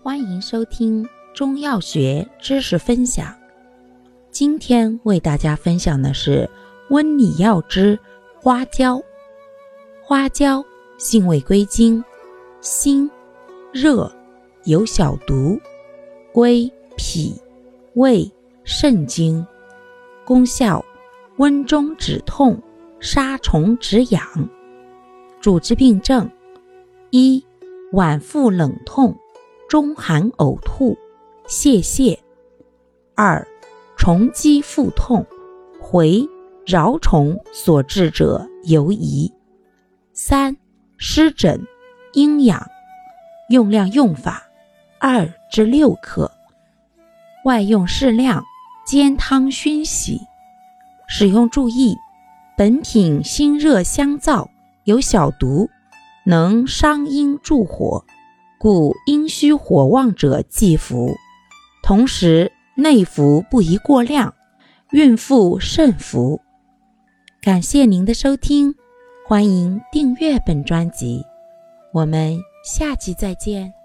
欢迎收听中药学知识分享。今天为大家分享的是温里药之花椒。花椒性味归经：辛、热，有小毒，归脾、胃、肾经。功效：温中止痛，杀虫止痒。主治病症：一、脘腹冷痛。中寒呕吐、泄泻；二、虫积腹痛、回蛲虫所致者尤宜；三、湿疹、阴痒。用量用法：二至六克，外用适量，煎汤熏洗。使用注意：本品辛热香燥，有小毒，能伤阴助火。故阴虚火旺者忌服，同时内服不宜过量，孕妇慎服。感谢您的收听，欢迎订阅本专辑，我们下期再见。